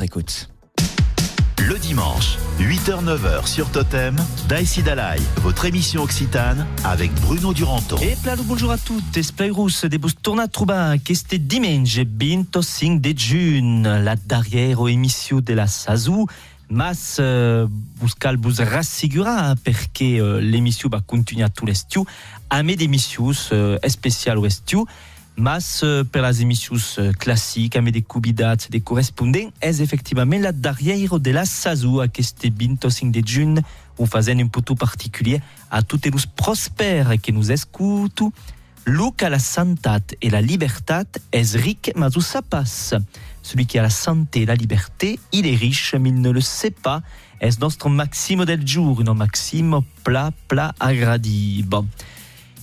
votre écoute. Le dimanche, 8h-9h sur Totem, Daïsi Dalai, votre émission occitane avec Bruno Duranton. Et plalo bonjour à toutes, Spleirus de bus torna trouba. Este dimanche? 25 de giugn, la darrière émission de la Sazou, mas uh, buscal bus rassigurar perché uh, l'émission va continuer tous les l'estiu, a me d'émissions uh, spéciales au estiu, mas uh, per las émissions uh, classiques, a me de cubidats de correspondents, és effectivament la darrière de la Sazou, aquest 25 de juny, ho fazen un puto particulier a tots els prospers que nous escutu, Luc a la santat et la libertat est ric, mas où ça passe. Celui qui a la santé et la liberté, il est riche, mais il ne le sait pas. Est notre maxime del jour, une maxime plat, plat, agradi. Bon.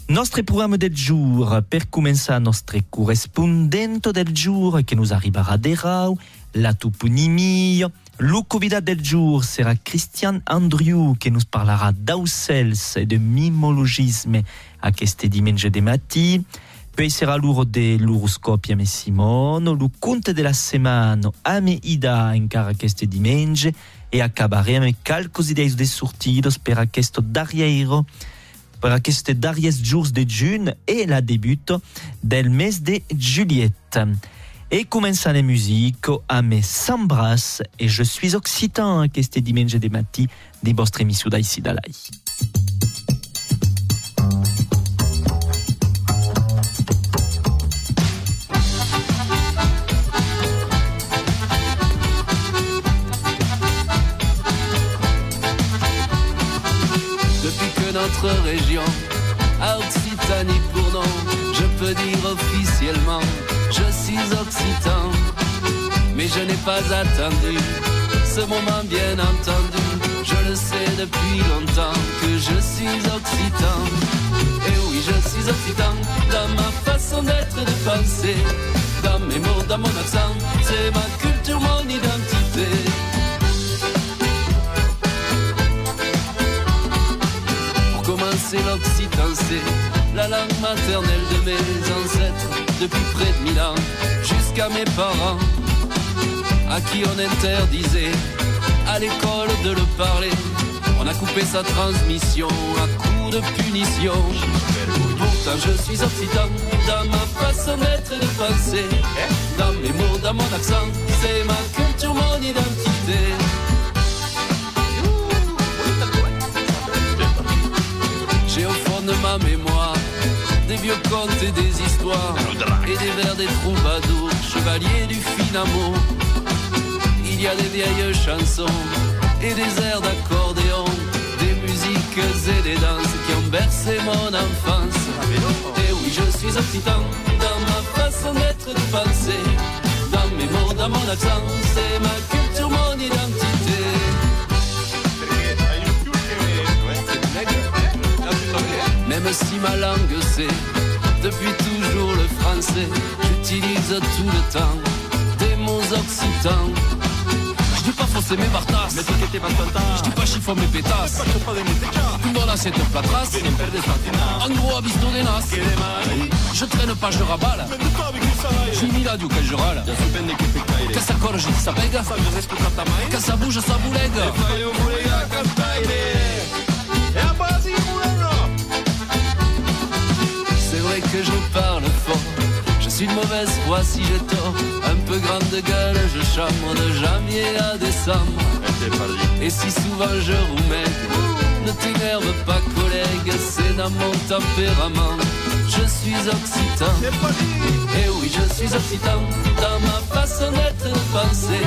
Nostre programme del jour, per començar nostre correspondente del jour, que nous arrivera de rau, la toponymie. Le convidat del jour sera Christian Andrew, que nous parlera d'aucels et de mimologisme aquest dimanche de matí. Poi sera l'uro de l'horoscopi amb Simone, le conte de la setmana amb Ida encara aquest dimanche e acabarem amb calcos idees de sortidos per aquest per aquests darriers jours de juny e la debut del mes de juliet. Et començant la musique amb Sambras et Je suis occitan aquest dimanche de matí de vostra émission Dalai. Notre région a Occitanie pour nom, je peux dire officiellement, je suis occitan. Mais je n'ai pas attendu ce moment bien entendu, je le sais depuis longtemps que je suis occitan. Et oui, je suis occitan dans ma façon d'être de penser, dans mes mots, dans mon accent, c'est ma culture, mon identité. Commencer l'occitan, c'est la langue maternelle de mes ancêtres depuis près de mille ans, jusqu'à mes parents, à qui on interdisait à l'école de le parler. On a coupé sa transmission à coups de punition. Pourtant je suis occitan dans ma façon d'être et de penser, dans mes mots, dans mon accent, c'est ma culture, mon identité. Ma mémoire des vieux contes et des histoires. Et des vers des troubadours, chevaliers du fin amour. Il y a des vieilles chansons. Et des airs d'accordéon, des musiques et des danses qui ont bercé mon enfance. Et oui, je suis occitan dans ma façon d'être de penser, dans mes mots, dans mon accent, c'est ma culture, mon identité. Même si ma langue c'est depuis toujours le français, j'utilise tout le temps des mots occitans. Je dis pas fausser mes bartas, je dis pas chiffon mes pétasses. Dans l'assiette de platras, en gros abisto des nas. Je traîne pas, je raballe. Je suis là du je râle. Que ça dis ça pègue. Que ça bouge, ça boulegue. Que je parle fort. Je suis de mauvaise foi si j'ai tort. Un peu grande gueule, je chambre de janvier à décembre. Et si souvent je roumais, ne t'énerve pas, collègue, c'est dans mon tempérament. Je suis occitan. Et oui, je suis occitan. Dans ma façon d'être de penser.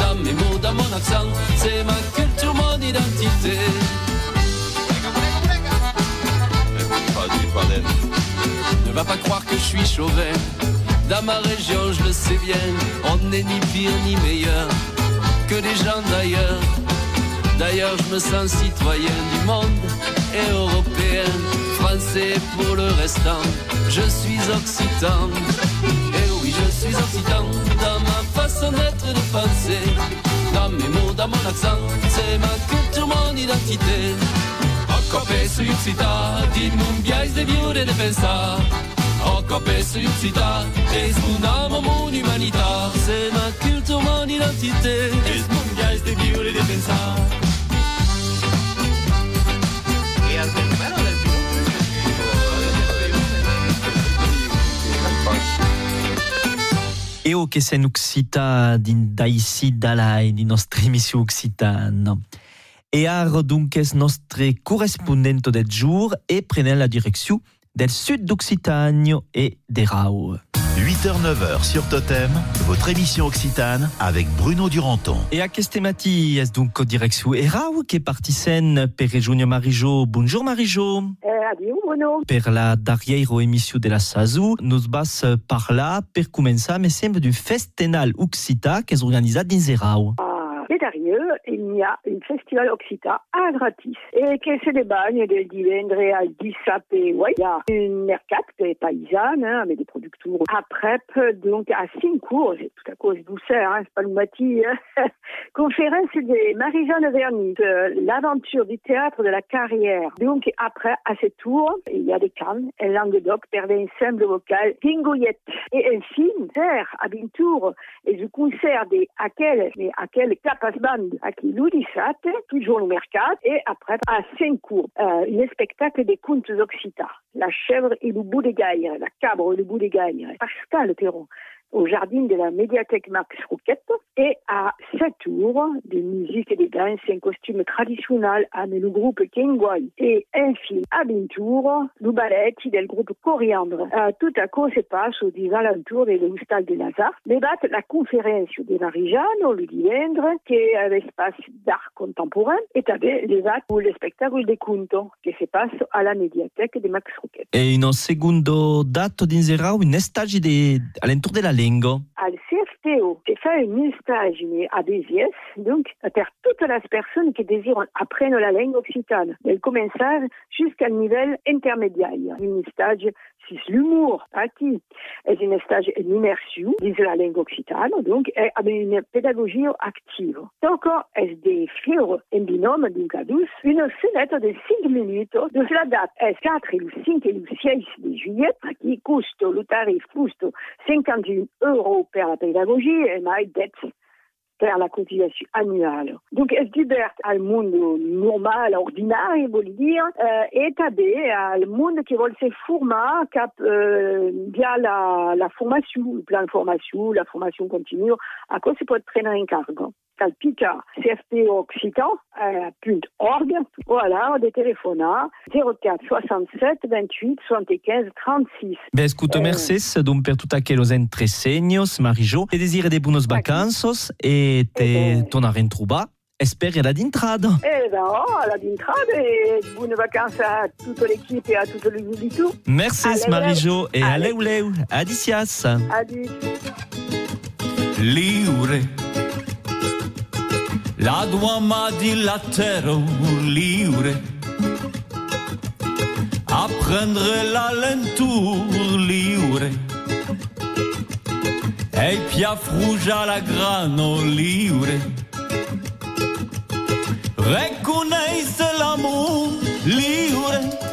Dans mes mots, dans mon accent. C'est ma culture, mon identité. Ne va pas croire que je suis chauvin. Dans ma région, je le sais bien, on n'est ni pire ni meilleur que les gens d'ailleurs. D'ailleurs, je me sens citoyen du monde et européen, français pour le restant. Je suis occitan. Et oui, je suis occitan dans ma façon d'être de penser. Dans mes mots, dans mon accent, c'est ma culture, mon identité. O copé sui occità, dimmi un biais de viure e de pensar. O copesse iuxita E spunam mon humanità Se ma culture, mon identité E smundiais de vivere e de pensar E o che se nuxita din daisi dalai di nostra emission occitane. E ar dunques nostre correspondente del jour e prenen la direction del sud d'Occitanie et d'Erau. 8h-9h sur Totem, votre émission occitane avec Bruno Duranton. E aquest matí és donc direcció Erau que partissent per Junior Marijo. Bonjour Marijo. Eh, adieu, Bruno. Per la darrière émission de la SASU, nous vas parlar per començar, me sembla, du Festenal Occità que és organitzat dins Erau. À Bédarieux, il y a un festival Occita à gratis. Et que c'est des bagnes de divendre al dissabte. Ouais, il y a une mercat des paysannes, hein, avec des producteurs après, donc à Cincourt, c'est tout à cause douceur, hein, c'est pas le. Hein. Conférence de Marie-Jeanne Vernis, l'aventure du théâtre de la carrière. Donc après, à ce tour, il y a des cannes, un Languedoc, perdait un simple vocal, Dingoyette. Et un film, terre, à Bintour, et du concert des Aquel, mais Capas Band, à qui l'Udissat, toujours le mercat, et après, à Saint-Court, euh, un spectacle des contes occitans. La chèvre et le bout des gailles, la cabre et le bout des gailles. Pascal Perron au jardin de la médiathèque Max Rouquette et à 7 tours de musique et de danse en costume traditionnel avec le groupe Kengwai et un film à Bintour, le ballet del groupe Coriandre. Tout à coup se passe aux des alentours de l'hostal de Lazare. Débattent la conférence de Marie-Jeanne, le divendre, qui est un espace d'art contemporain, et avec les actes ou le spectacle des contes qui se passe à la médiathèque de Max Rouquette. E in un secondo dato dins Erau, un stage de, all'entour de la lingo. al CFTO, j'ai fait un stage à Béziers, donc pour toutes les personnes qui désirent apprendre la langue occitane, dès le commençage jusqu'à niveau intermédiaire. Un stage c'est l'humour, qui est un stage immersion de la langue occitane, donc avec une pédagogie active. Donc, est des fièvres en binôme donc à une fenêtre de 5 minutes de la date est 4 et le 5 et le 6 de juillet, qui coûte, le tarif coûte 51 euros per la pédagogie et mai dette per la cotisation annuelle. Donc, est liberte al monde normal, ordinaire, voulez dire, euh, et tabé al monde qui veut se former cap, euh, via la, la formation, le plan de formation, la formation continue, à quoi se peut prendre en cargo? Calpica, CFP Occitan, euh, .org, voilà, des téléphones 04 67 28 75 36. Ben, escuto, Eh. merces, donc per tout aquelos entresenhos, Marijo, te desire de buenos vacanzos e te Eh ben. tornare in truba. Espero la d'intrada. Eh ben, oh, la d'intrade et bonnes vacances à toute l'équipe et à toute tout. Merci Allez, Marijo e Allez. leu. Adicias. Adieu. liure. La duama di latero liure. Apprendre la lenture liure. E pia frugia la grano liure. Reconnaisse l'amour liure. Liure.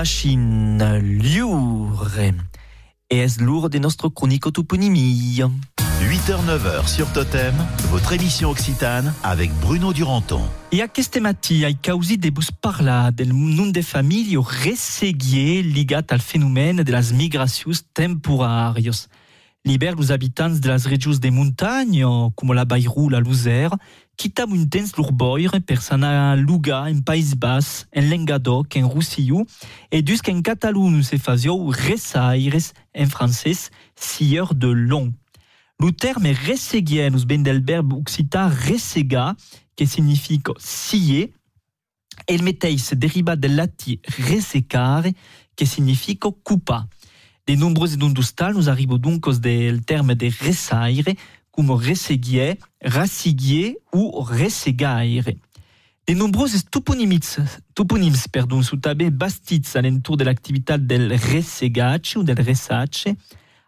Machine, Liure. Et est lourd de notre chronique toponymie. 8h-9h sur Totem, votre émission Occitane avec Bruno Duranton. E aquesta mati ai causi de bus parla del nun de famiglie resseguier ligat al fenomen de las temporàrios. Liber los habitants de las regions de muntanya, com la Bayrou, la Luzère, quitam un temps lor boire per s'anar a lugar en País Bas, en Lengadoc, en Roussillou, e dus qu'en Catalunya se faziou resaires, en francès, sieur de long. Le terme resseguier nous ben del verbe occitan ressegar, que signifie scier, et le mateix deriva del lati resecare, que signifie coupa. De nombreux industals nous arrivons donc del terme de resaire, comme resseguier, rassiguier ou ressegaire. De nombreux toponymes, toponymes pardon, sont també bastits à l'entour de l'activité del ressegace ou del resace.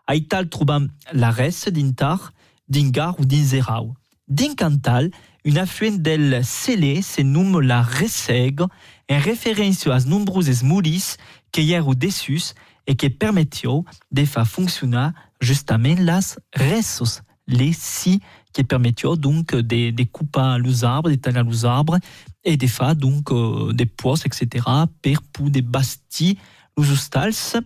A ital trobam la res d'intar, d'ingar ou d'inzerau. D'incantal, un affluent del Célé se nomme la Resseg, en référence aux nombreuses moulis hi ha dessus et qui permettent de faire fonctionner justement las ressos, les scies qui permettent donc de, de couper les arbres, de tailler les arbres et de faire donc euh, des pois, etc. per pour des bastis les hostals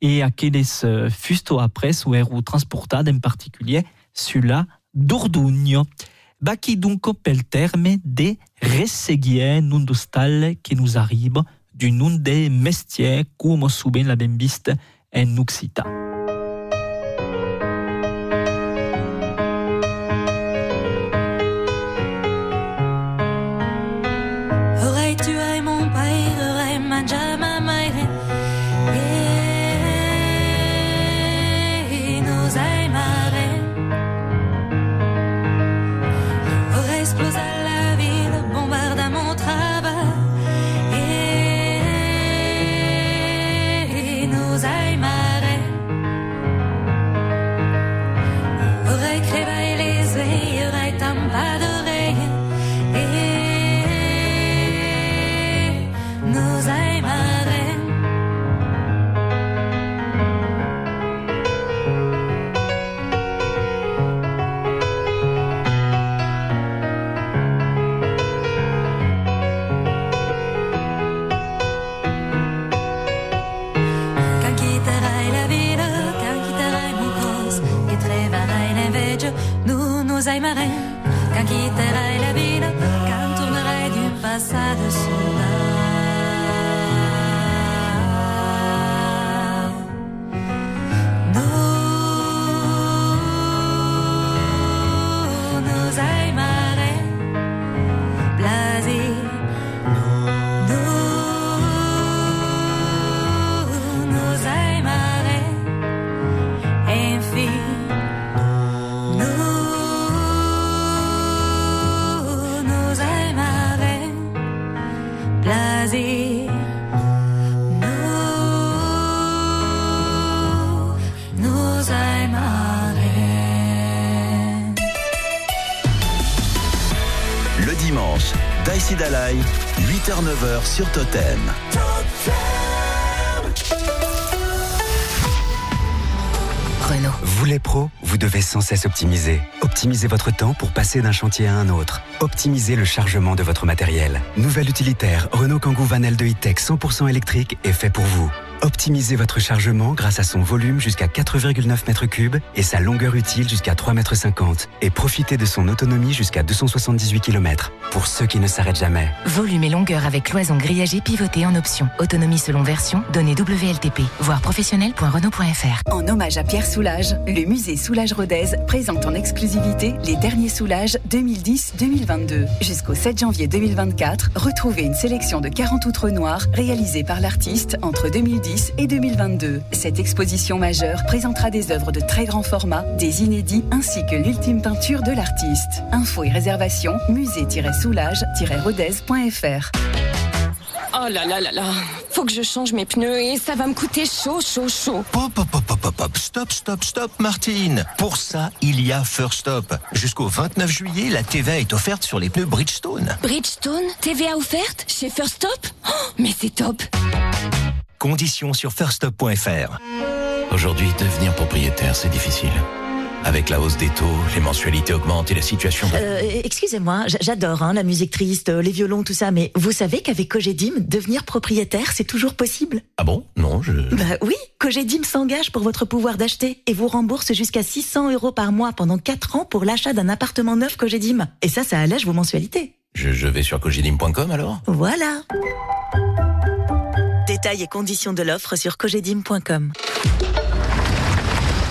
et aquelles euh, fusto après ou transportades en particulier sur la Dordogne. Baki donc pel terme de resseguier nun d'hostal qui nous arrive du nom des mestiers comme souvent la viste en Occitan. Nous nous aimerons. Quand quitterai la ville, quand tournerai du passade soudain. Sur Totem. Renault. Vous les pros, vous devez sans cesse optimiser. Optimisez votre temps pour passer d'un chantier à un autre. Optimisez le chargement de votre matériel. Nouvelle utilitaire Renault Kangoo Vanel de E-Tech 100% électrique est fait pour vous. Optimisez votre chargement grâce à son volume jusqu'à 4,9 m3 et sa longueur utile jusqu'à 3,50 m. Et profitez de son autonomie jusqu'à 278 km. Pour ceux qui ne s'arrêtent jamais. Volume et longueur avec cloison grillagée pivotée en option. Autonomie selon version, données WLTP. Voir professionnel.renault.fr. En hommage à Pierre Soulages, le musée Soulages Rodez présente en exclusivité les derniers Soulages 2010-2022. Jusqu'au 7 janvier 2024, retrouvez une sélection de 40 outres noires réalisées par l'artiste entre 2010 et 2022. Cette exposition majeure présentera des œuvres de très grand format, des inédits ainsi que l'ultime peinture de l'artiste. Infos et réservations musée-soulage-rodez.fr. Oh là là là là, faut que je change mes pneus et ça va me coûter chaud, chaud, chaud. Hop, hop, hop, hop, hop, hop, stop, stop, stop, Martine. Pour ça, il y a First Stop. Jusqu'au 29 juillet, la TVA est offerte sur les pneus Bridgestone. Bridgestone, TVA offerte chez First Stop? Oh, Mais c'est top Conditions sur firststop.fr. Aujourd'hui, devenir propriétaire, c'est difficile. Avec la hausse des taux, les mensualités augmentent et la situation... Euh, Excusez-moi, j'adore hein, la musique triste, les violons, tout ça, mais vous savez qu'avec Cogedim, devenir propriétaire, c'est toujours possible? Ah bon? Non, je... Bah oui, Cogedim s'engage pour votre pouvoir d'acheter et vous rembourse jusqu'à 600 euros par mois pendant 4 ans pour l'achat d'un appartement neuf Cogedim. Et ça, ça allège vos mensualités. Je, je vais sur cogedim.com alors? Voilà Détails et conditions de l'offre sur cogedim.com.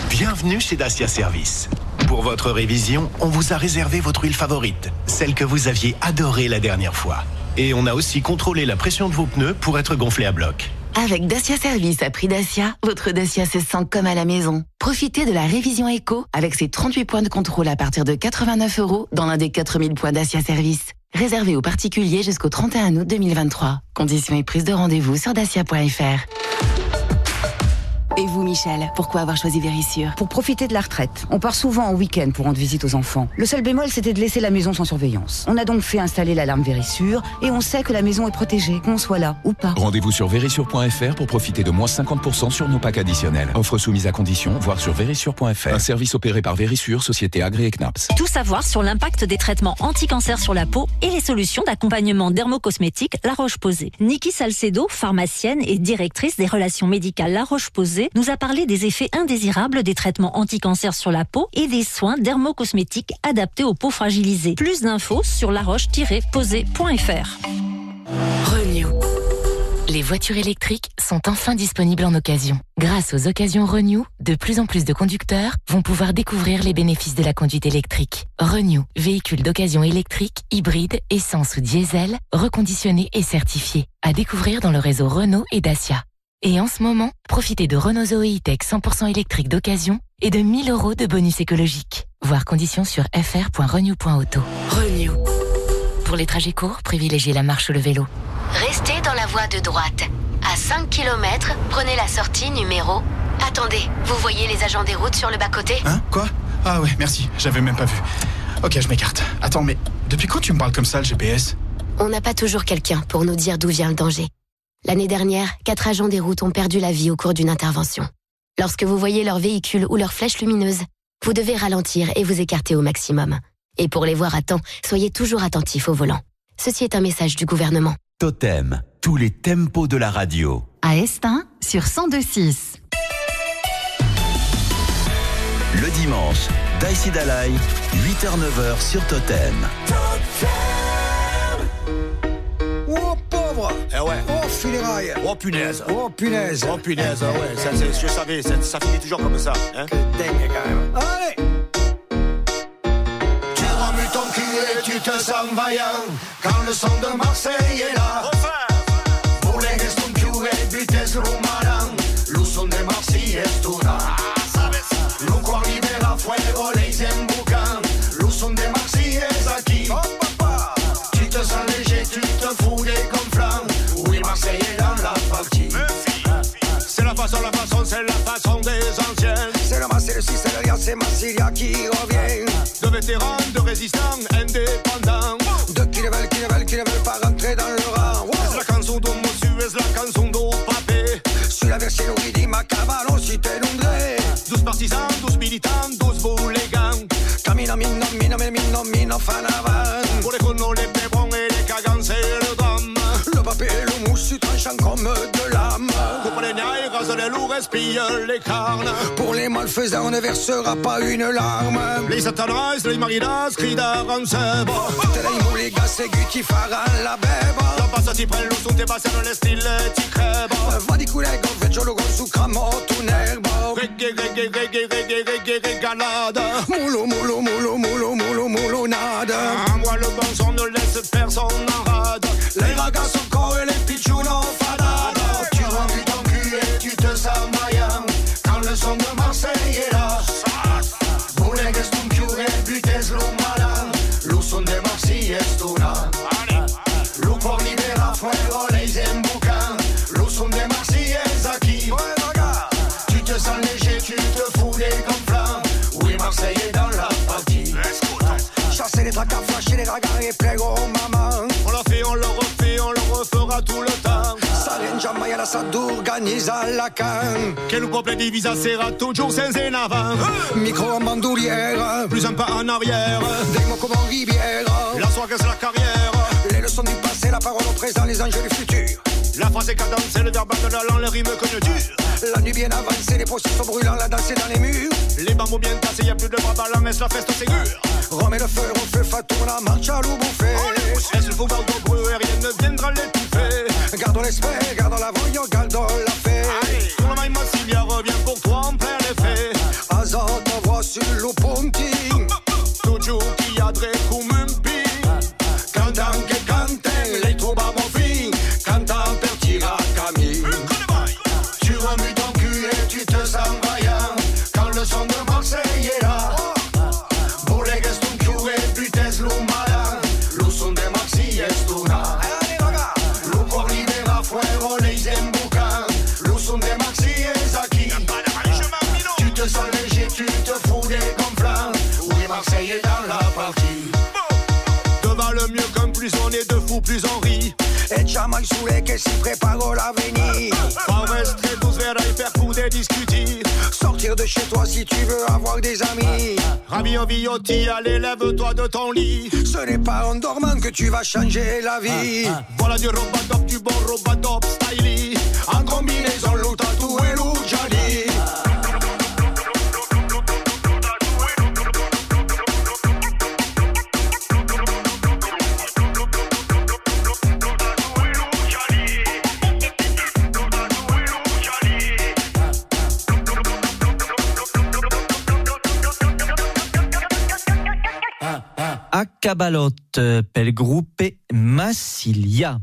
Bienvenue chez Dacia Service. Pour votre révision, on vous a réservé votre huile favorite, celle que vous aviez adorée la dernière fois. Et on a aussi contrôlé la pression de vos pneus pour être gonflé à bloc. Avec Dacia Service à prix Dacia, votre Dacia se sent comme à la maison. Profitez de la révision éco avec ses 38 points de contrôle à partir de 89 euros dans l'un des 4000 points Dacia Service. Réservé aux particuliers jusqu'au 31 août 2023. Conditions et prise de rendez-vous sur dacia.fr. Et vous, Michel, pourquoi avoir choisi Vérissure Pour profiter de la retraite. On part souvent en week-end pour rendre visite aux enfants. Le seul bémol, c'était de laisser la maison sans surveillance. On a donc fait installer l'alarme Vérissure et on sait que la maison est protégée, qu'on soit là ou pas. Rendez-vous sur vérissure.fr pour profiter de moins 50% sur nos packs additionnels. Offre soumise à condition, voire sur vérissure.fr. Un service opéré par Vérissure, société agréée CNAPS. Tout savoir sur l'impact des traitements anti-cancer sur la peau et les solutions d'accompagnement dermocosmétique La Roche-Posay. Niki Salcedo, pharmacienne et directrice des relations médicales La Roche-Posay, nous a parlé des effets indésirables des traitements anti-cancer sur la peau et des soins dermocosmétiques adaptés aux peaux fragilisées. Plus d'infos sur laroche-posay.fr. Renew. Les voitures électriques sont enfin disponibles en occasion. Grâce aux occasions Renew, de plus en plus de conducteurs vont pouvoir découvrir les bénéfices de la conduite électrique. Renew, véhicule d'occasion électrique, hybride, essence ou diesel, reconditionné et certifié. À découvrir dans le réseau Renault et Dacia. Et en ce moment, profitez de Renault Zoe E-Tech 100% électrique d'occasion et de 1000 euros de bonus écologique. Voir conditions sur fr.renew.auto. Renew. Pour les trajets courts, privilégiez la marche ou le vélo. Restez dans la voie de droite. À 5 km, prenez la sortie numéro. Attendez, vous voyez les agents des routes sur le bas-côté? Hein? Quoi? Ah ouais, merci, j'avais même pas vu. Ok, je m'écarte. Attends, mais depuis quand tu me parles comme ça, le GPS On n'a pas toujours quelqu'un pour nous dire d'où vient le danger. L'année dernière, quatre agents des routes ont perdu la vie au cours d'une intervention. Lorsque vous voyez leur véhicule ou leur flèche lumineuse, vous devez ralentir et vous écarter au maximum. Et pour les voir à temps, soyez toujours attentifs au volant. Ceci est un message du gouvernement. Totem, tous les tempos de la radio. À Estin, sur 1026. Le dimanche, Daïsi Dalai, 8h-9h sur Totem. Oh pauvre. Eh ouais. Oh filéraille Oh punaise. Oh punaise. Oh punaise, ouais, ça, c'est- je savais, ça, ça finit toujours comme ça. Hein. Dingue quand même. Allez. Tu remues ton cul et tu te sens vaillant Quand le son de Marseille est là. Volegues les carnes. Pour les malfaisants, on ne versera pas une larme. Les satanas, les marinas, crient d'arancebo. Te la immuliga, seguiti faranno la beba. La bassa ti prende, su te passano le stille, ti creba. Va di culego, veggio lo con su camo, tu nervo. Reggae, reggae, reggae, reggae, reggae, regalada. Nada. Moi, le bon son ne laisse personne en rade. Les ragas sont corps et les pitchouns Les flasher et maman. On l'a fait, on le refait, on le refera tout le temps. Sarenja Maiala s'organisa la can. Che le peuple divisa sera toujours sans en avant. Micro en bandoulière, plus un pas en arrière. Des mots comme en rivière. La soirée c'est la carrière. Les leçons du passé, la parole au présent, les enjeux du futur. La phrase est cadencée, le verbe de la le rime conjoncture. La nuit bien avancée, les processus brûlants, la danse est dans les murs. Les bambous bien tassés, y a plus de bras ballants, mais la feste sécure. Remets le feu, on fait fatouna, marche à l'eau bouffée. Est-ce le pouvoir de brûler, rien ne viendra l'étouffer. Gardons l'esprit, gardons la voyant, gardons la Et jamais saoulé que si prépare l'avenir. Pas rester tous vers faire couder discuter. Sortir de chez toi si tu veux avoir des amis. Rami Viotti, allez, lève-toi de ton lit. Ce n'est pas en dormant que tu vas changer la vie. Voilà du robadop, du bon robadop styly. En combinaison, loup tatou et loup jali. A Cabalot pel gruppe Massilia.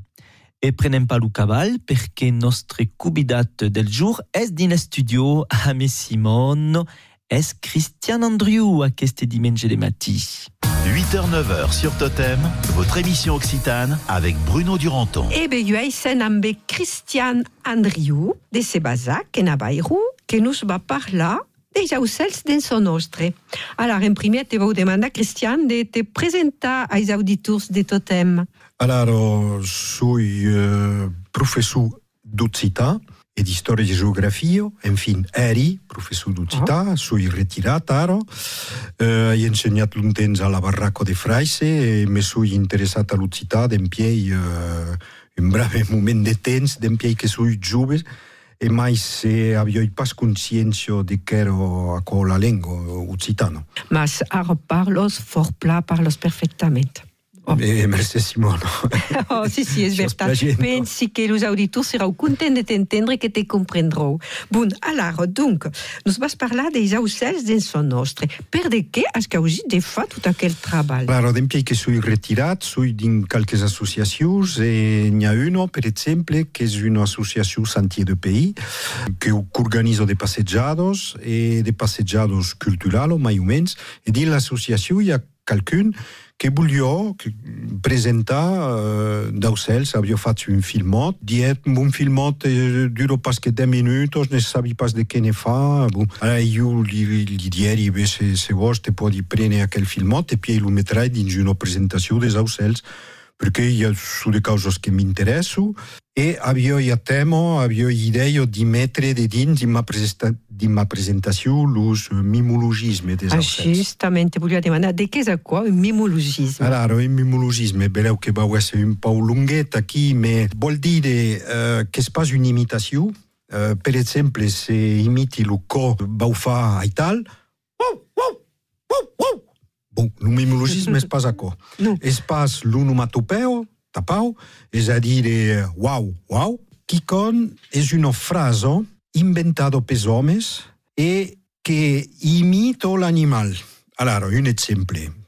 E prenem pas lo cabal perché nostre cubidat del jour es din studio a me Simon es Christian Andriou a queste dimanche de matí. 8h-9h sur Totem, votre émission occitane avec Bruno Duranton. Ebe juaisen amb Christian Andriou, de Sebazac, en Abairou, que nous va parlar des aucels dins son nostre. Alors, en primer, te vau demander, Christian, de te presentar als auditors de Totem. Allora, sui eh, professor d'Occità e di storia e geografia, infine eri professor d'Occità, sui ritirato ara, eh, ho insegnato un temps alla Barracco de Fraise e mi sono interessato all'Occità d'empiei eh, un breve moment de temps d'empiei che sono giovane e mai se avevo pas conscienza di che ero a con la lingua occitano. Mas ara parlos fort pla, parlos perfectament. Merci Simone. Oh, sí, sí, és veritat. plagent, no? Pensi que els auditors serau contents de t'entendre que te comprendrou. Bon, alors, donc, nos vas parlar des aucels dins son nostre. Per de què has causat de fa tot aquell treball? Claro, d'empiei che sui retirat, sui din qualques associacions e n'hi ha una, per exemple, che è un'associazione Sentier de Pays, che organiza de passeggiados e de passeggiados culturali, mai o menys, e din l'associazione hi ha qualcun che voglio presentar uh, d'aucels, havia fatto un filmot, diet un filmot eh, dura que 10 minutos, ne sabi pas de què ne fa, bon. Allora io li, li dieri, se, se vos te podi prene aquel filmot e poi lo metrai dins una presentació des aucels perché io su le cose che mi interessano e avevo io temo, avevo idea di mettere de dins in ma, presenta, di ma presentazione los mimologisme des Ah, aucels. justamente, volia demanar de què és quoi un mimologisme? Allora, il mimologisme, beleu che va essere un po' lunghetta qui, ma vuol dire eh, che si fa un'imitazione. Eh, per esempio, se imiti lo co va fa ai tal, Bon, le mimologisme es pas quoi. No. Es pas l'onomatopeo, tapau, es a dire wow, wow, qui con es una frase inventata per homes e che imita l'animal. Allora, un exemple.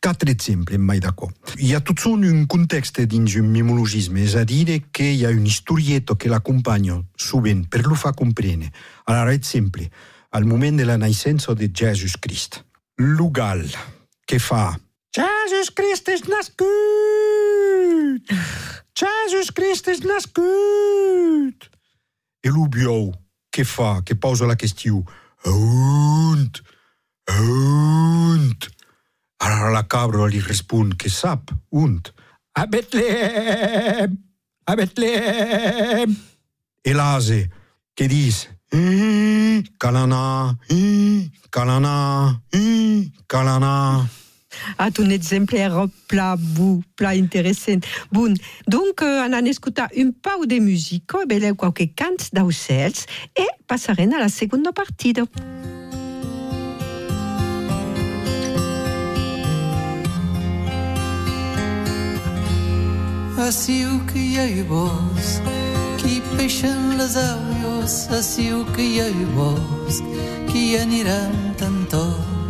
Quatre exemples, mai d'accord. Hi ha tot son un context dins un mimologisme, és a dir, que hi ha un historietto que l'acompanya sovint per lo fa comprendre. Allora, exemple, al moment de la naixença de Jesus Crist, l'ugal que fa Jesus Crist és nascut! Jesus Crist és nascut! E l'ubiou que fa, que posa la qüestió On? On? Allora la cabra li respon que sap, und? A Betlem! A Betlem! E l'ase que dis "Eh, cal anar, eh, cal anar, eh, cal anar. Ah, un exemple era pla bu, pla interessant. Bon, donc euh, anan escutar un pau de musica, beleu qualque cants d'aucels e passaren a la segunda partida. Assiu que hi ha i bosc, qui peixen les aules, assiu que hi ha i bosc, qui aniran tantos. Au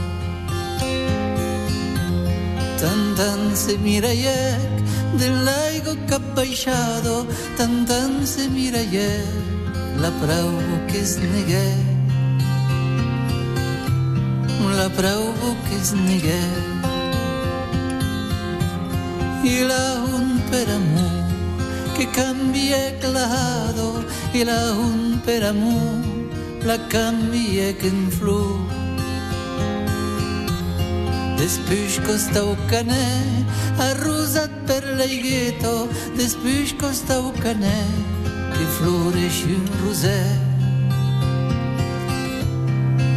Tan se mirayek, del laigo capbaixado, tan se mirayek, la prau que es negué. La prau que es negué. y la un per amunt que canvia clado i la un per amunt la canvia que en Despyško staukané a rosat per l'aighetto, despyško staucané que floreix un rosè.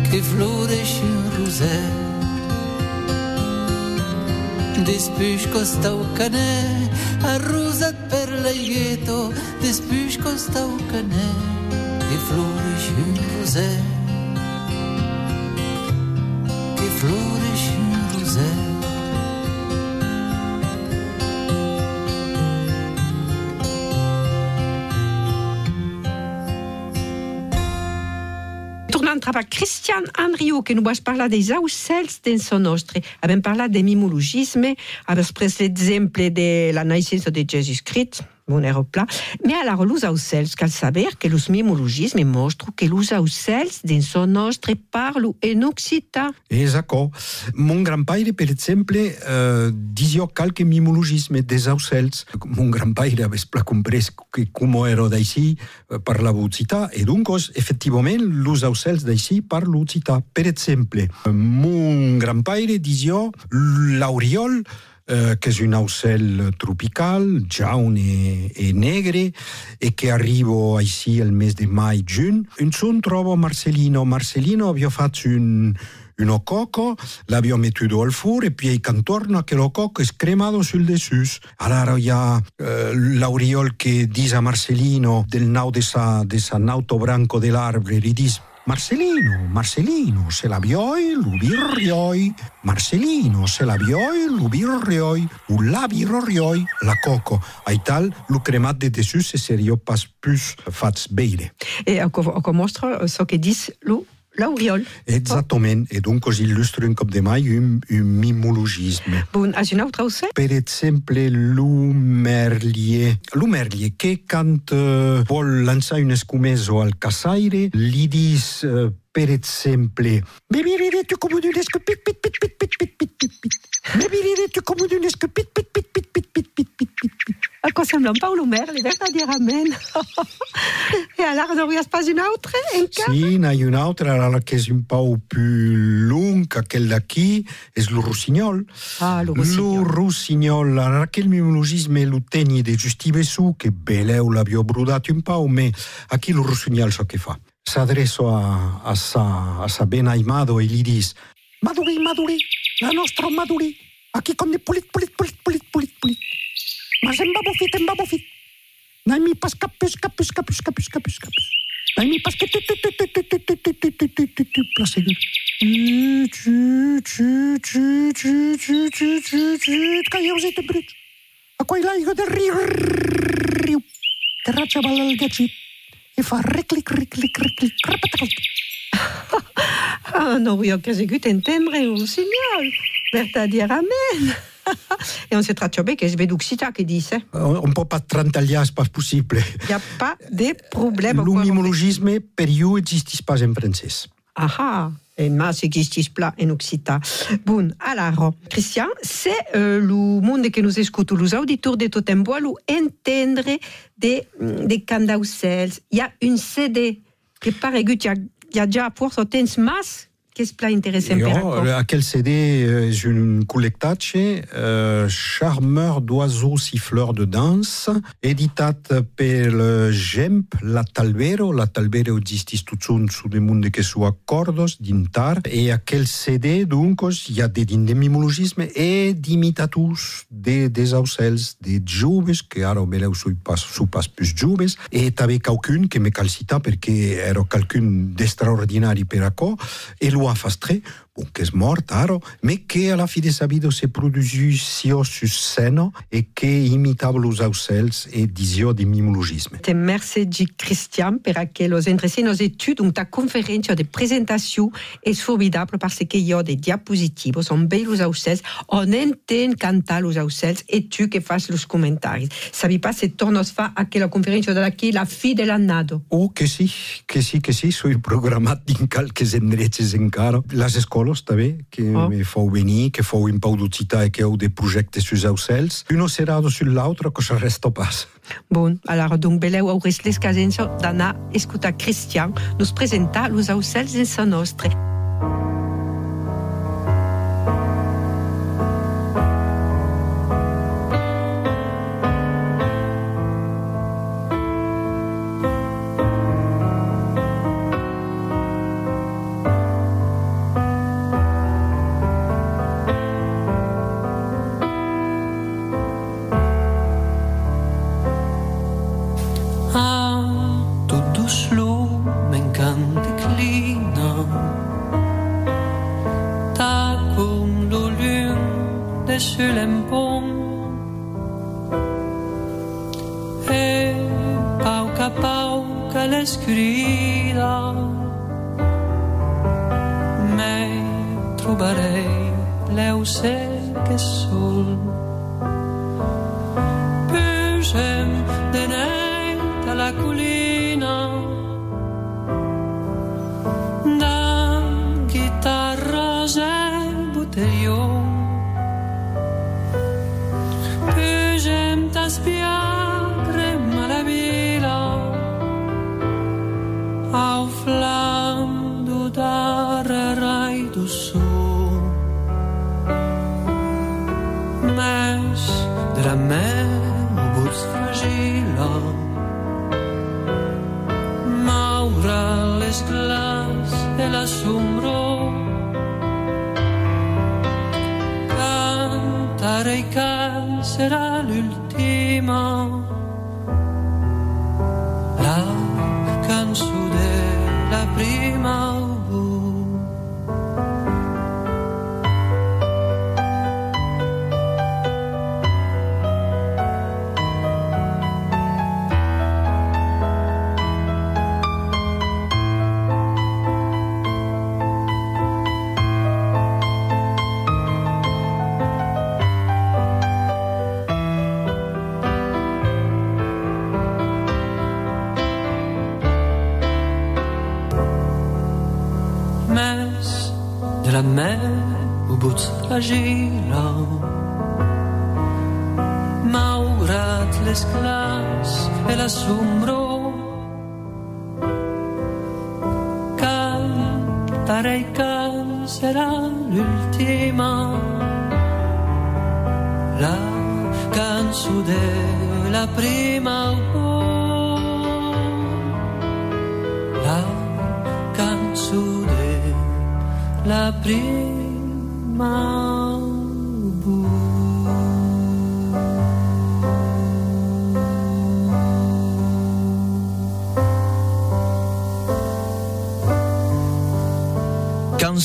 Que floreix un rosè. Despyško staukané a rosat per l'aighetto, despyško staucané que floreix un rosè. A Christian Andriu, que nous vas parlar des aucels dins son nostre. Abem parlat de mimologisme, abem pres l'exemple de la naixença de Jesus Christ, bon era pla. Mais alors, los aucels, cal saber que los mimologismes mostren que los aucels dins son nostre parlo en occità. És acord. Mon grandpaire, per exemple, eh, disio qualche mimologisme des aucels. Mon grandpaire aveva pla comprès que com ero d'així eh, parlava occità e duncos, effectivament, los aucels d'així parlo occità. Per exemple, eh, mon grandpaire disio l'auriol eh, che è un aucel tropical, jaune e, e negre, e che arrivo ici al mese di mai-giugno. Un son trovo Marcelino. Marcelino aveva fatto un, uno coco, l'abbiamo messo al fuoco e poi contorno che lo coco è scremato sul dessus. Allora ha eh, l'auriol che dice a Marcelino del nau de sa, de sa nauto branco dell'arbore, gli dice Marcelino, Marcelino, se la vioi, l'ubirrioi. Marcelino, se la vioi, l'ubirrioi. Un labirrioi, la coco. Ai tal, lo cremat de dessus e serio pas plus fats beire. E o, o mostra so que dis lo l'Auriol. Exactament. E donc cos illustren cop de mai un, un mimologisme. Bon, un aussi Per exemple. L'Umerlier, que quand uh, vol lançar un escumeso al casaire, dis, uh, per exemple, Bebirire tu come un escupit, pit, pit, pit, pit, pit, pit, pit, pit. Bebirire tu come un escupit, pit, pit, pit, pit, pit, pit, pit, pit, pit. Cos'emblan Paulumer verament e alar'aurias pas una altra Si n'ai una altra la qu'es un pau pu long qu'aquel d'aquí es lo rossignol ah, lo rossignol quel mimologisme lo teni de justive su que belèu l'avi brodat un pau mais a qui lo rossignal çò que fa. S'adreço a, a, sa, a sa ben aimado e li dis: Maduri, Maduri, la nostra Maduri, aquí com de polit, polit, polit, polit, polit. Mas em babofit, em babofit. Nai mi pas capus, capus, capus, capus, capus, capus. Nai mi pas que tu, tu, tu, tu, tu, tu, tu, tu, tu, tu, tu, tu, tu, placegut. Tu, tu, tu, tu, tu, tu, tu, tu, tu, caieu-se de brut. A quai l'aigua de que ratxa val el gatxit i fa reclic, reclic, reclic, repetaclic. Ah, n'hauria que sigut entendre un rossinyol, verdaderament e non se traccia bene che sveduxita che dice. Un po' per trantalias pas possible. Il n'y a pas de problème. L'humimologisme per you existis pas en francese. Ah, ah et ma se gistis plat en occita. Bon, alors, Christian, c'est euh, le monde que nous écoutons, les auditeurs de Totem Bois, entendre mm, des, des candaucels. Il y a une CD qui paraît qu'il y a, il y a déjà pour certains masses qu'est-ce pla intéressant per aquel CD euh, és un col·lectatge euh, Charmeur d'oiseaux siffleurs de danse, editat per le GEMP, la Talvero. La Talvero existis tot un su de monde que su accordos d'intar. E aquel CD, duncos, hi ha de din de mimologisme e d'imitatus de, des aucels de joves, que ara veleu su pas, su pas plus joves, e també qualcun que me cal citar perquè era qualcun d'extraordinari per acò, e lo affastré o che è mortaro, ma che alla fine sabido se produsi sio su sceno e che imitava los ausels e disio di mimologisme. Merci di Cristian per che los interessi nos etudes, donc ta conferenza de presentazione è formidabile perché io ho dei diapositivi, sono bei los ausels, on entend cantare los ausels e tu che fai los commentari. Sabi pas se tornos fa a che la conferenza da qui la fine dell'annato. Oh, che sì, che sì, che sì, sono programmati in qualche endrezzi in caro. Las scuole escoles també, que oh. me fou venir, que fou en Pau d'Occità e que heu de projectes sus aucels. Uno serado sul l'altre, que se resta pas. Bon, alors donc beleu aures les casenso d'anar escutar Christian nos presentar los aucels en sa nostre. ao flando da Rarai do Sul. Mas dramebus fragila, maura les glas de la suma.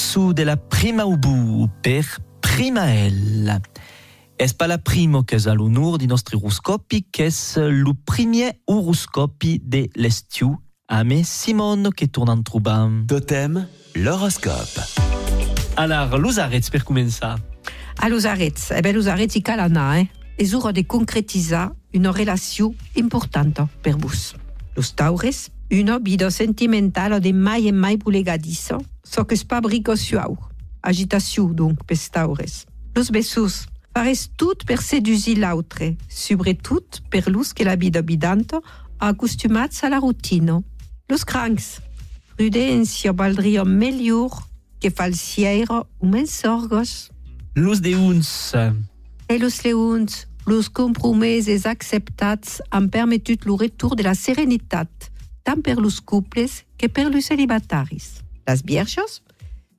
Cansu de la prima ubu per primael. Es pas la primo che sa l'unur di nostri oroscopi, che es lo premier oroscopi de l'estiu, a me Simone che torna en trobam. Totem, l'horoscope. Alors, los arrêts per començar. A los arrêts, eh ben los arrêts i cal anar, eh? És hora de concretisar una relació importanta per vos. Los taures, una vida sentimental de mai e mai bulegadiça, so que es pa brigo suau. Agitació, donc, pels taures. Los bessos, fares tot per sedusir l'autre, sobretot per los que la vida bidanta acostumats a la rutina. Los crancs, prudència valdria millor que falsiera o mensorgos. Los deuns, E los leons, los compromeses acceptats han permetut lo retorn de la serenitat, tant per los couples que per los celibataris. Las vierges,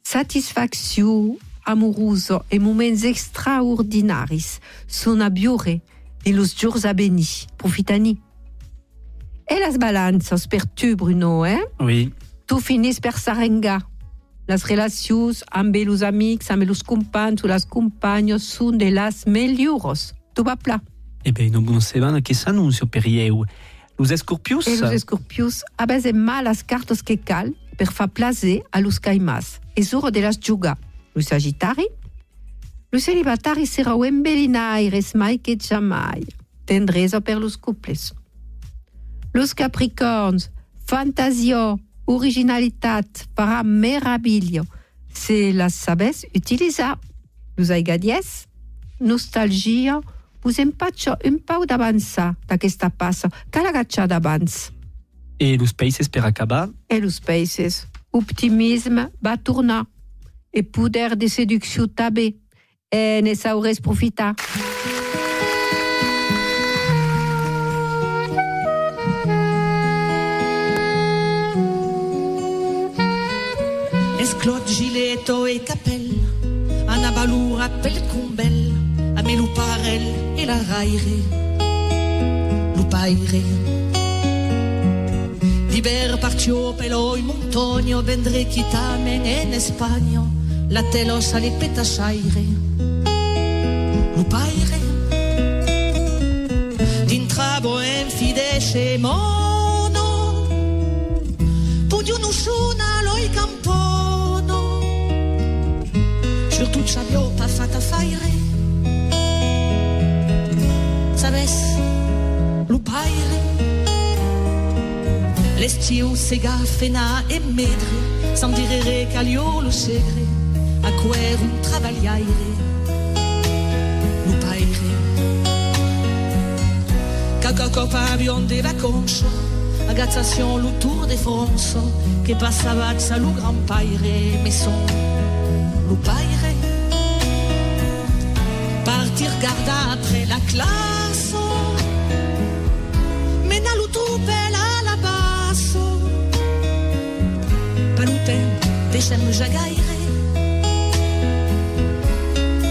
satisfacció amorosa e moments extraordinaris són a viure de los jours a venir. Profitani. E las balances per tu, Bruno, eh? Oui. Tu finis per s'arrengar. Les relacions amb els amics, amb els companys o les companyes són de les millors. Tu va pla. Eh ben, non conoscevano che s'annunzio per ieu. Los escorpius? Abesen mal las cartes que cal per fa placer a los caimás. És hora de las jugar. Los sagitari? Los celibatari serão embelinaires mai que jamais. Per los couples. Los capricorns, fantasia, originalitat, farà meraviglia. Se las sabes utilitzar. Los aigadies, nostalgia, us empatxa un pau d'avançar d'aquesta passa. Cal agachar d'abans. E los países per acabar? E los países. Optimisme va tornar. E poder de seducció també. E ne saures profitar. Esclot gileto e capel, Anna Balura pel cumbel, a me luparel e la raire, lupaire. Liber partio pelo in montagno, vendré chitamen en Spagna, la telos alle petasaire, lupaire. D'intrabo en fidesce mono, pudiunu suna loi campono, surtout sabio pa fata faire. Sabes, lupaire. L'estiu sega fena e medre, sans dire calio lo segre, a quer un travagliaire, lupaire. Caca copa avion de vacances, agazzazion lo tour de France, che passava sa lo grand paire, mais son lupaire. Partir garda après la classe, deixem jagaire,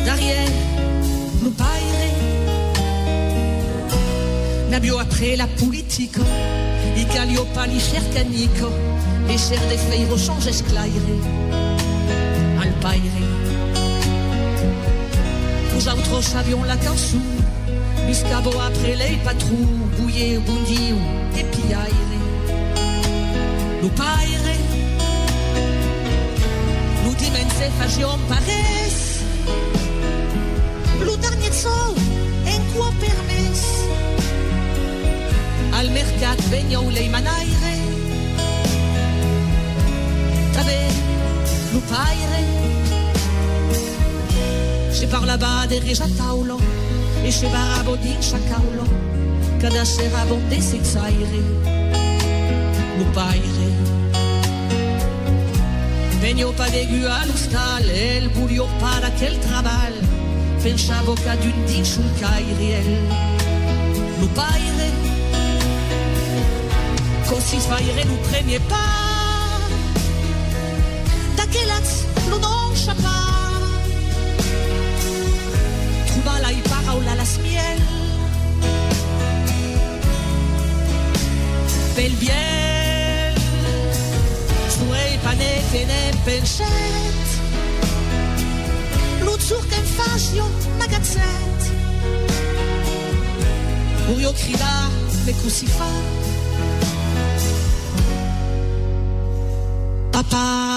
derrière, lupaire. Nabio après la politique, i calio pali cercanico, e cher de feiro change esclaire, al paire. Nosaltres savions la cançó, biscabo après les patrous, bouillé, bondi, et piaire. Lo paire, lo fagion pares, lo dernier sol, en quoi permes, al mercat vegnou lei manaire, tabe, lo paire, Se parlava de Regia Taulo e se barabo di Sciacaulo cada sera bonde sexaire no paire Venio pa de gua l'hostal el buio para aquel traval pensavo che ad un din sul cairiel no paire così sfaire no premier pas. D'aquelats lo non chapa Truva la i paraula las miel. Bel biel Surei pane che ne penset L'uzzur che fascio magazzet Urio crida me crucifa Papa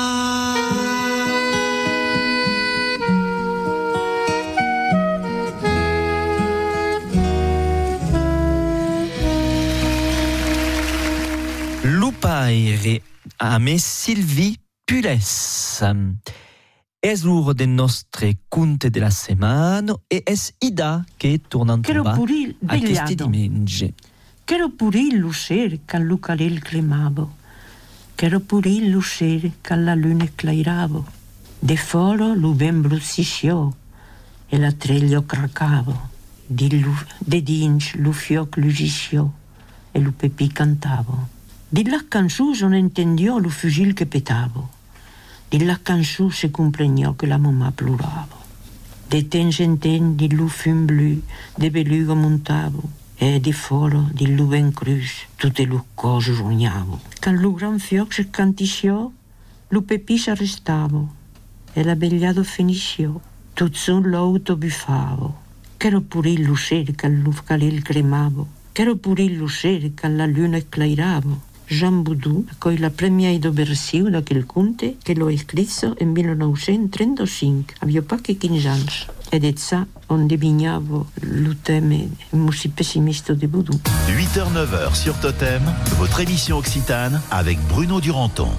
Lupaire a me Sylvie Pules. Es l'ur del nostre conte de la setmana e es Ida che torna in Quero trobar puril aquest vegliado. diumenge. Quero purir l'uscer cal lucalel cremavo. Quero purir l'uscer cal la luna clairavo. De foro lu ben brussisció e la treglio cracavo. Di lu, de dins lu fioc lugisció e lu pepì cantavo. Di la cançù non entendió lu fugil che petavo. Di la cançù se comprendió que la mamma ploravo. De temps en temps di lu fum blu, de belugo montavo, e di foro di lu ben crus, tutte lu cose sognavo. Can lu gran fioc se cantisció, lu pepì s'arrestavo, e l'abbegliado finisció, tut sun l'auto buffavo. Quero purir l'uscer cal lu calil cremavo, quero purir l'uscer cal la luna clairavo. Jean Boudou accoglie la première versione da quel conte che l'ho scritto nel 1935, avevo pochi 15 anni. Ed è ça, on devinavo il tema mussi pessimista di Boudou. 8h-9h sur Totem, votre émission occitane avec Bruno Duranton.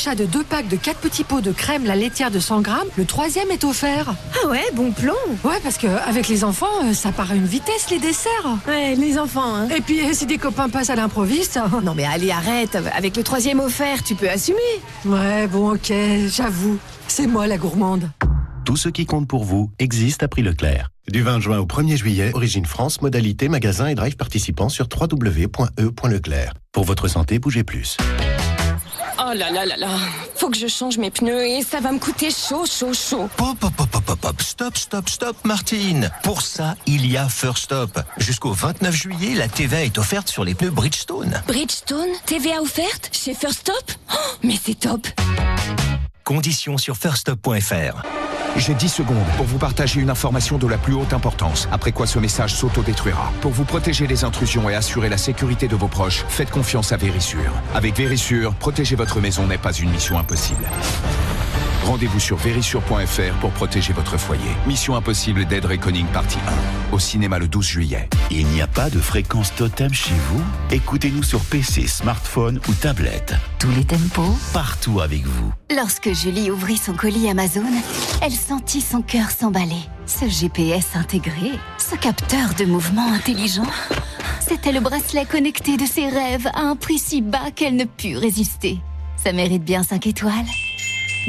L'achat de deux packs de quatre petits pots de crème la laitière de 100 grammes, le troisième est offert. Ah ouais, bon plan. Ouais, parce que avec les enfants, euh, ça part à une vitesse les desserts. Ouais, les enfants. Hein. Et puis euh, si des copains passent à l'improviste. Non mais allez, arrête. Avec le troisième offert, tu peux assumer. Ouais, bon, ok, j'avoue. C'est moi la gourmande. Tout ce qui compte pour vous existe à prix Leclerc. Du 20 juin au 1er juillet, Origine France, modalité, magasin et drive participants sur www.e.leclerc. Pour votre santé, bougez plus. Oh là là là là, faut que je change mes pneus et ça va me coûter chaud, chaud, chaud. Hop, hop, hop, hop, hop, hop, stop, stop, stop, Martine. Pour ça, il y a First Stop. Jusqu'au 29 juillet, la TVA est offerte sur les pneus Bridgestone. Bridgestone, TVA offerte chez First Stop? Oh, Mais c'est top Conditions sur firststop.fr. J'ai 10 secondes pour vous partager une information de la plus haute importance, après quoi ce message s'autodétruira. Pour vous protéger des intrusions et assurer la sécurité de vos proches, faites confiance à Vérissure. Avec Vérissure, protéger votre maison n'est pas une mission impossible. Rendez-vous sur vérissure.fr pour protéger votre foyer. Mission impossible d'Ed Reckoning partie 1. Au cinéma le 12 juillet. Il n'y a pas de fréquence totem chez vous? Écoutez-nous sur PC, smartphone ou tablette. Tous les tempos Partout avec vous. Lorsque Julie ouvrit son colis Amazon, elle sentit son cœur s'emballer. Ce GPS intégré, ce capteur de mouvement intelligent, c'était le bracelet connecté de ses rêves à un prix si bas qu'elle ne put résister. Ça mérite bien 5 étoiles.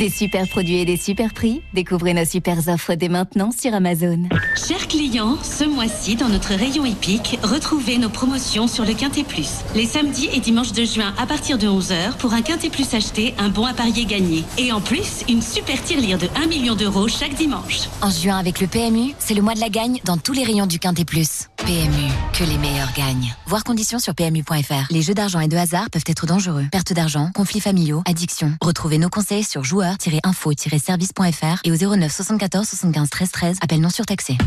Des super produits et des super prix, découvrez nos super offres dès maintenant sur Amazon. Chers clients, ce mois-ci, dans notre rayon hippique, retrouvez nos promotions sur le Quintet Plus. Les samedis et dimanches de juin à partir de 11h, pour un Quintet Plus acheté, un bon à parier gagné. Et en plus, une super tirelire de 1 million d'euros chaque dimanche. En juin, avec le PMU, c'est le mois de la gagne dans tous les rayons du Quintet Plus. PMU, que les meilleurs gagnent. Voir conditions sur PMU.fr. Les jeux d'argent et de hasard peuvent être dangereux. Perte d'argent, conflits familiaux, addiction. Retrouvez nos conseils sur joueurs-info-service.fr et au 09 74 75 13 13. Appel non surtaxé.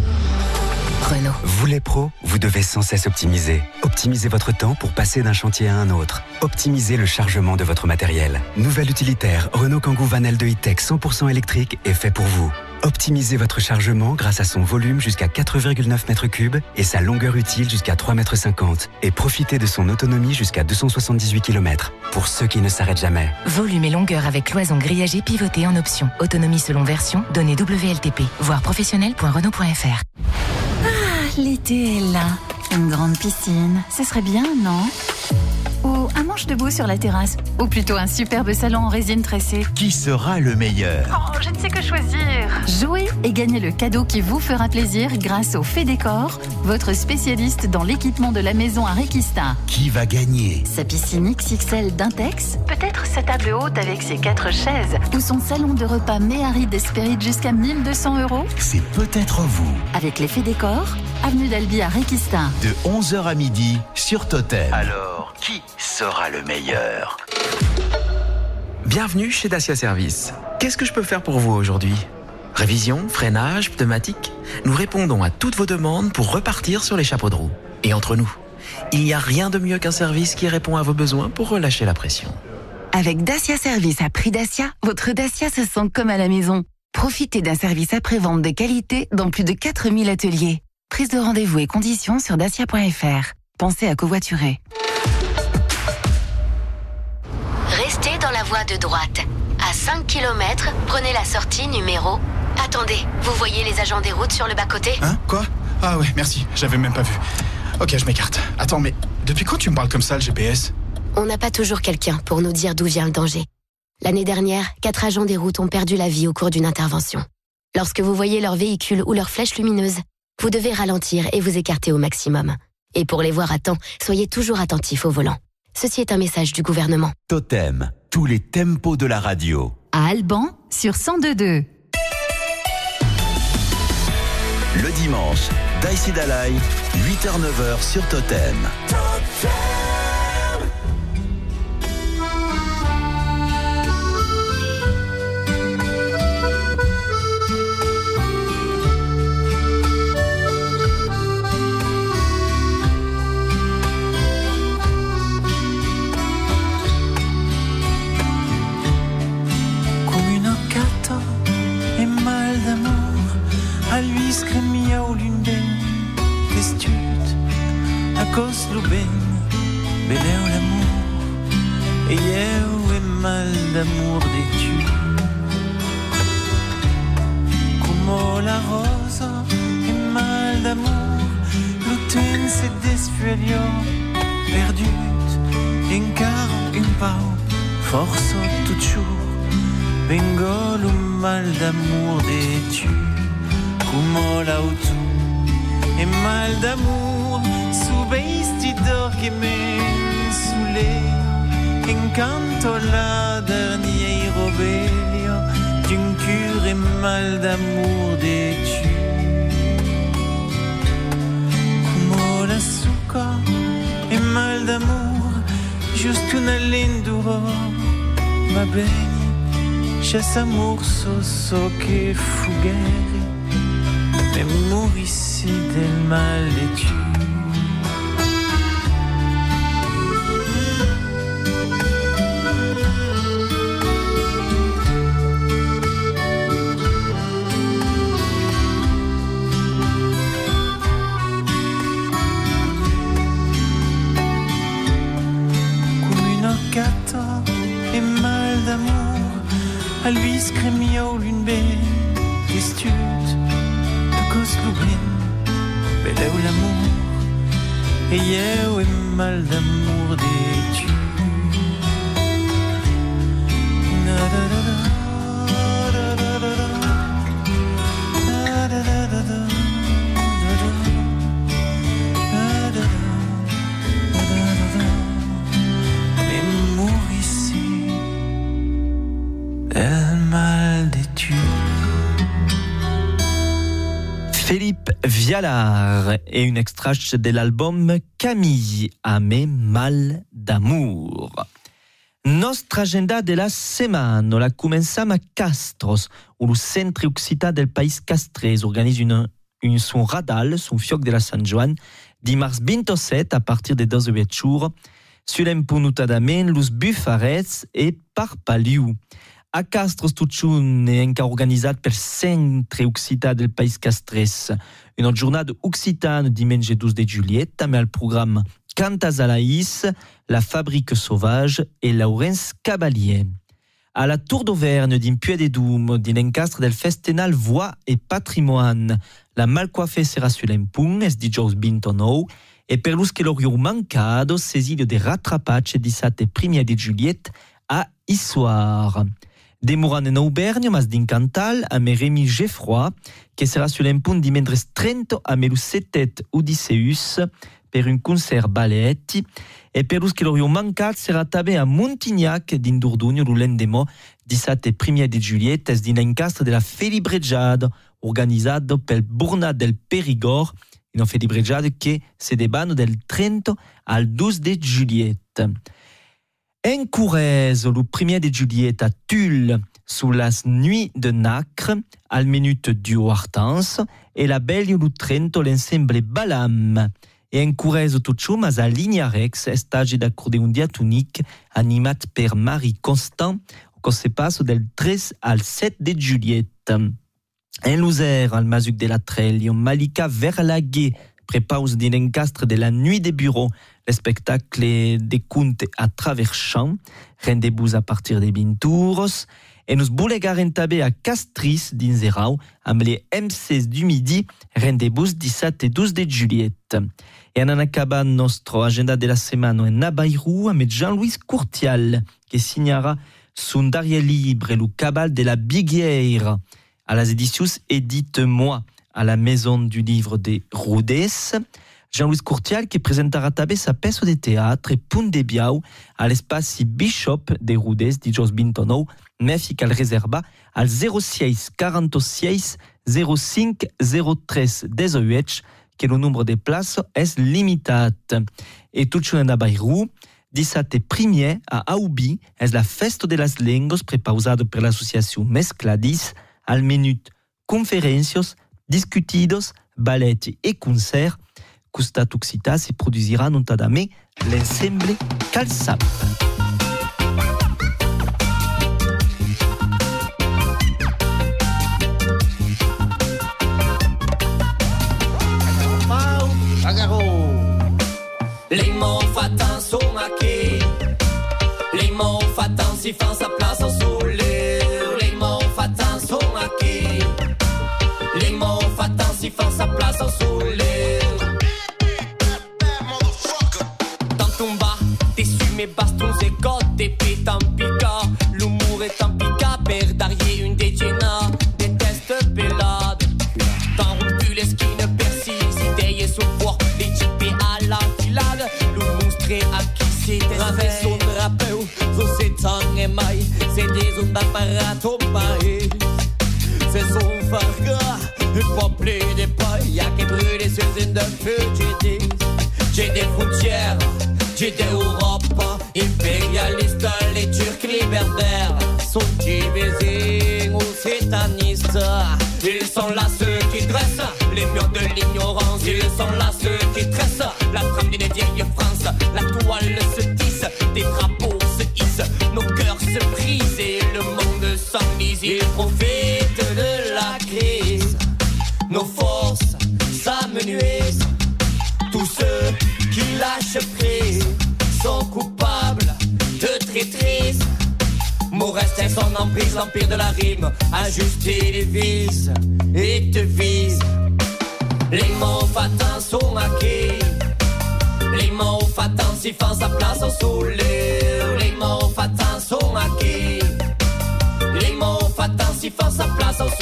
Renault. Vous les pros, vous devez sans cesse optimiser. Optimisez votre temps pour passer d'un chantier à un autre. Optimisez le chargement de votre matériel. Nouvel utilitaire Renault Kangoo Vanel de E-Tech 100% électrique est fait pour vous. Optimisez votre chargement grâce à son volume jusqu'à 4,9 m3 et sa longueur utile jusqu'à 3,50 m. Et profitez de son autonomie jusqu'à 278 km. Pour ceux qui ne s'arrêtent jamais. Volume et longueur avec cloison grillagée pivotée en option. Autonomie selon version, données WLTP. Voir professionnel.renault.fr. Ah, l'été est là. Une grande piscine, ce serait bien, non? Ou un manche debout sur la terrasse. Ou plutôt un superbe salon en résine tressée. Qui sera le meilleur? Oh, je ne sais que choisir. Jouez et gagnez le cadeau qui vous fera plaisir grâce au Fait Décor, votre spécialiste dans l'équipement de la maison à Requista. Qui va gagner? Sa piscine XXL d'Intex Peut-être sa table haute avec ses quatre chaises Ou son salon de repas Méhari d'Espérite jusqu'à 1200 euros C'est peut-être vous. Avec l'effet décor, avenue d'Albi à Requista. De 11h à midi sur Totem. Alors, qui sera le meilleur? Bienvenue chez Dacia Service. Qu'est-ce que je peux faire pour vous aujourd'hui? Révision, freinage, pneumatique? Nous répondons à toutes vos demandes pour repartir sur les chapeaux de roue. Et entre nous, il n'y a rien de mieux qu'un service qui répond à vos besoins pour relâcher la pression. Avec Dacia Service à prix Dacia, votre Dacia se sent comme à la maison. Profitez d'un service après-vente de qualité dans plus de 4000 ateliers. Prise de rendez-vous et conditions sur dacia.fr. Pensez à covoiturer. Restez dans la voie de droite. À 5 km, prenez la sortie numéro. Attendez, vous voyez les agents des routes sur le bas-côté? Hein? Quoi? Ah ouais, merci, j'avais même pas vu. Ok, je m'écarte. Attends, mais depuis quand tu me parles comme ça, le GPS On n'a pas toujours quelqu'un pour nous dire d'où vient le danger. L'année dernière, quatre agents des routes ont perdu la vie au cours d'une intervention. Lorsque vous voyez leur véhicule ou leur flèche lumineuse, vous devez ralentir et vous écarter au maximum. Et pour les voir à temps, soyez toujours attentifs au volant. Ceci est un message du gouvernement. Totem, tous les tempos de la radio. À Alban, sur 102.2. Le dimanche, Daïsi Dalai, 8h-9h sur Totem. Comunicato a cos lo ben Beleu l'amour E eu e mal d'amour de tu Como la rosa e mal d'amour L'uten se desfuelio Perdut encara un pau Forzo tout jour. Vengo lo mal d'amour de tu Como l'auto e mal d'amour Subeisti che men sulle Encanto la dernier robelio D'un cure e mal d'amour de tu Como la succa e mal d'amour Just una linduro Va bene C'è amour so che fughere Memorissi del male tu A lui scremia l'une belle Gestut de cos lubin Beleu l'amour E eu e mal d'amour de tu Na da da da da Et une extract de l'album Camille Amé Mal d'amour. Nostra agenda de la setmana la començam a Castros, où le centre occità del país castrès organise une, une, son radal, son fioc de la Sant Joan, dimarts 27 à partir de 12 jours, sur l'empunutadament los bufarets et parpaliu. A Castros Tutxun est encara organisat pel Centre Occità del País Castres. Une jornada occitane diumenge 12 de juillet, també al programme Cantas l'Aïs, La Fabrique Sauvage et Laurence Cavalier. À la Tour d'Auvergne d'Impuet de Doum, din encastre del Festenal Voix et Patrimoine, la malcoiffée sera sur l'empung, es dijous 29, et per l'oriu mancado, sesilio de rattrapatge dissabte 1er de juillet a Issoire. Demoran en Auvergne, mas din Cantal, a Rémi Geffroy, que sera sur l'empung dimendres 30 a melu setet Odysseus, per un concert balletti, e per los que l'oriu mancat sera també a Montignac din Dordogne lo l'endemò dissabte 1er de juillet es din encastre de la Felibrejada organizado pel Burnat del Perigord una Felibrejada que se debano del 30 al 12 de juillet. En Corrèze, le 1er de juillet à Tulle, sous la nuit de Nacre, al minute du Hortense, et la belle le 30 l'ensemble Balam. Et en Corrèze tot això, mas a Lignarex, estage d'accordéon diatonique animat per Marie Constant, que se passe del 3 al 7 de juillet. En Luzère, al Mazuc de la Trelle, Malika Verlaguer prépare din encastre de la nuit des bureaux. Le spectacle de contes à travers champs, rendez-vous à partir de 20 tours, et nous boulegaren també a Castris dins Erau, amb les M16 du midi, rendez-vous 17 et 12 de juillet. Et en acabant notre agenda de la semaine en Nabairou avec Jean-Louis Courtial, qui signera son dernier livre, le cabal de la Biguière, à las éditions Édite-moi, à la maison du livre des Roudès. Jean-Louis Courtial qui présentera també sa pièce de théâtre et Punt de Biau à l'espace Bishop de Roudès dijous 29, mais cal reserva al 06 46 05 03 18 que le nombre de places est limité. Et tout monde Bayrou, 17 premier à Aoubi est la festa de las lenguas prepausada per l'association Mescladis al minut conferencios, discutidos, ballet et concerts Costat Occità se produira notadament l'ensemble Calçap.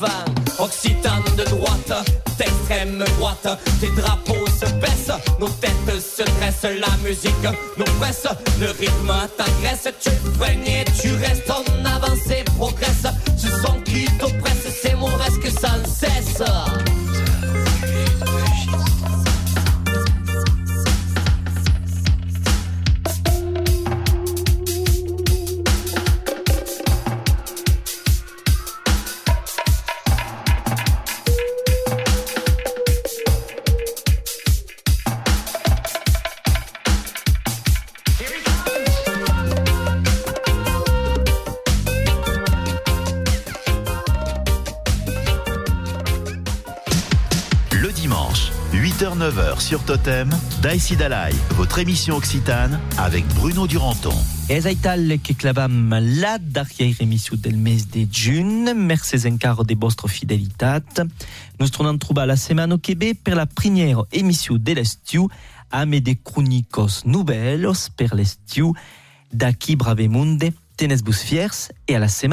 Belgiou d'avant Occitan de droite, d'extrême droite. Tes drapeaux se baissent, nos têtes se dressent La musique nous presse, le rythme t'agresse. Tu freines et tu restes en Daïsi Dalai, votre émission occitane avec Bruno Duranton. És aital que clavam la darrière émission del mes de juny. Merci encara de vostra fidelitat. Nos tornem a trobar la setmana que ve per la première émission de l'estiu amb de cronicos novellos per l'estiu d'aquí Bravemunde. Tenes vos fiers e a la setmana